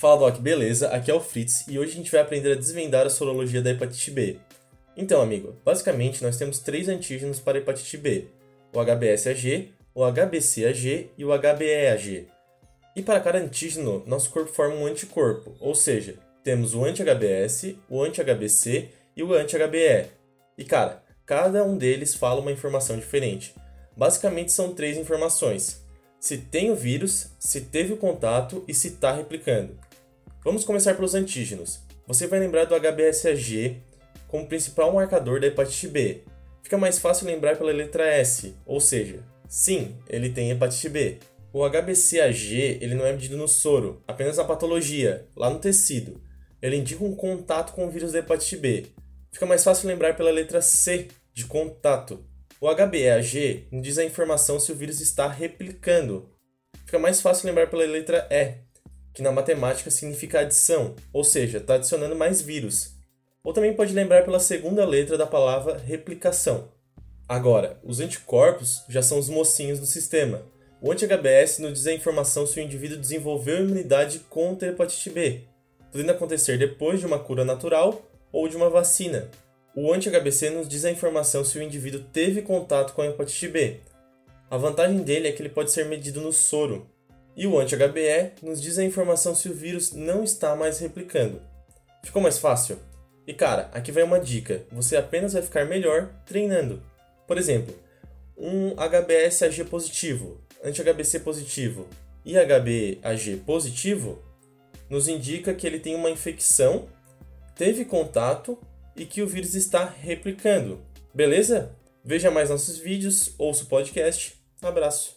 Fala Doc, beleza? Aqui é o Fritz e hoje a gente vai aprender a desvendar a sorologia da hepatite B. Então, amigo, basicamente nós temos três antígenos para a hepatite B: o HBsAg, o HBcAg e o HBeAg. E para cada antígeno, nosso corpo forma um anticorpo, ou seja, temos o anti-HBs, o anti-HBc e o anti-HBe. E cara, cada um deles fala uma informação diferente. Basicamente são três informações: se tem o vírus, se teve o contato e se está replicando. Vamos começar pelos antígenos. Você vai lembrar do HBsAg como principal marcador da hepatite B. Fica mais fácil lembrar pela letra S, ou seja, sim, ele tem hepatite B. O HBcAg ele não é medido no soro, apenas na patologia, lá no tecido. Ele indica um contato com o vírus da hepatite B. Fica mais fácil lembrar pela letra C, de contato. O HBeAg diz a informação se o vírus está replicando. Fica mais fácil lembrar pela letra E, que na matemática significa adição, ou seja, está adicionando mais vírus. Ou também pode lembrar pela segunda letra da palavra replicação. Agora, os anticorpos já são os mocinhos do sistema. O anti-HBS nos diz a informação se o indivíduo desenvolveu imunidade contra a hepatite B, podendo acontecer depois de uma cura natural ou de uma vacina. O anti-HBC nos diz a informação se o indivíduo teve contato com a hepatite B. A vantagem dele é que ele pode ser medido no soro, e o anti-HBE nos diz a informação se o vírus não está mais replicando. Ficou mais fácil? E cara, aqui vai uma dica: você apenas vai ficar melhor treinando. Por exemplo, um HBsAg positivo, anti-HBC positivo e HBAg positivo nos indica que ele tem uma infecção, teve contato e que o vírus está replicando. Beleza? Veja mais nossos vídeos, ouça o podcast. Abraço!